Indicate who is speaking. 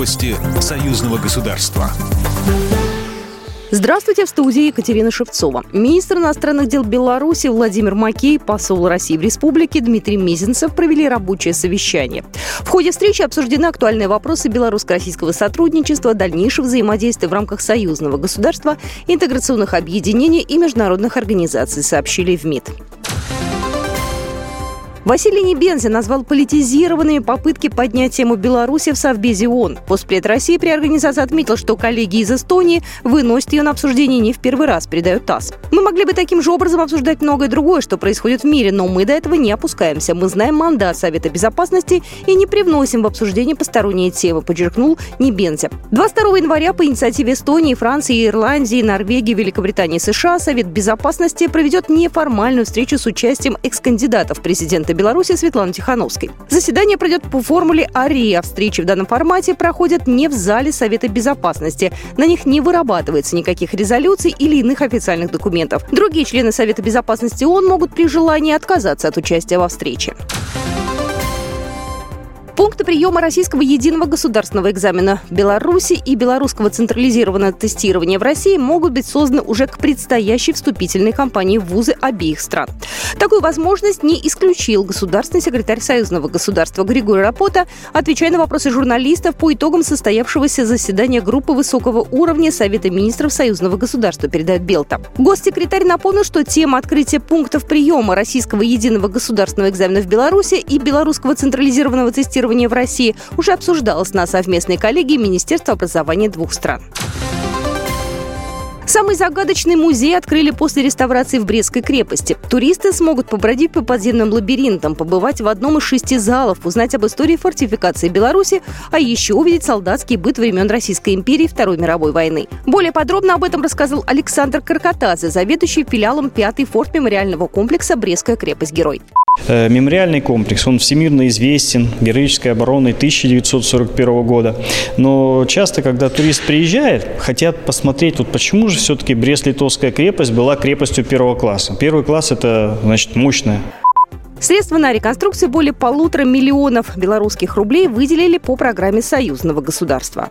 Speaker 1: Новости союзного государства.
Speaker 2: Здравствуйте, в студии Екатерина Шевцова. Министр иностранных дел Беларуси Владимир Макей, посол России в республике Дмитрий Мизинцев провели рабочее совещание. В ходе встречи обсуждены актуальные вопросы белорусско-российского сотрудничества, дальнейшего взаимодействия в рамках союзного государства, интеграционных объединений и международных организаций, сообщили в МИД. Василий Небензин назвал политизированными попытки поднять тему Беларуси в Совбезе ООН. Постпред России при организации отметил, что коллеги из Эстонии выносят ее на обсуждение не в первый раз, передает ТАСС. Мы могли бы таким же образом обсуждать многое другое, что происходит в мире, но мы до этого не опускаемся. Мы знаем мандат Совета Безопасности и не привносим в обсуждение посторонние темы, подчеркнул Небензя. 22 января по инициативе Эстонии, Франции, Ирландии, Норвегии, Великобритании и США Совет Безопасности проведет неформальную встречу с участием экс-кандидатов президента президента Беларуси Светланы Тихановской. Заседание пройдет по формуле АРИА. Встречи в данном формате проходят не в зале Совета Безопасности. На них не вырабатывается никаких резолюций или иных официальных документов. Другие члены Совета Безопасности ООН могут при желании отказаться от участия во встрече. Пункты приема российского единого государственного экзамена в Беларуси и белорусского централизированного тестирования в России могут быть созданы уже к предстоящей вступительной кампании в вузы обеих стран. Такую возможность не исключил государственный секретарь Союзного государства Григорий Рапота, отвечая на вопросы журналистов по итогам состоявшегося заседания группы высокого уровня Совета министров Союзного государства, передает Белта. Госсекретарь напомнил, что тема открытия пунктов приема российского единого государственного экзамена в Беларуси и белорусского централизированного тестирования тестирования в России уже обсуждалось на совместной коллегии Министерства образования двух стран. Самый загадочный музей открыли после реставрации в Брестской крепости. Туристы смогут побродить по подземным лабиринтам, побывать в одном из шести залов, узнать об истории фортификации Беларуси, а еще увидеть солдатский быт времен Российской империи Второй мировой войны. Более подробно об этом рассказал Александр Каркатадзе, заведующий филиалом 5-й форт мемориального комплекса «Брестская крепость-герой».
Speaker 3: Э, мемориальный комплекс, он всемирно известен, героической обороной 1941 года. Но часто, когда турист приезжает, хотят посмотреть, вот почему же все-таки Брест-Литовская крепость была крепостью первого класса. Первый класс – это, значит, мощная.
Speaker 2: Средства на реконструкцию более полутора миллионов белорусских рублей выделили по программе союзного государства.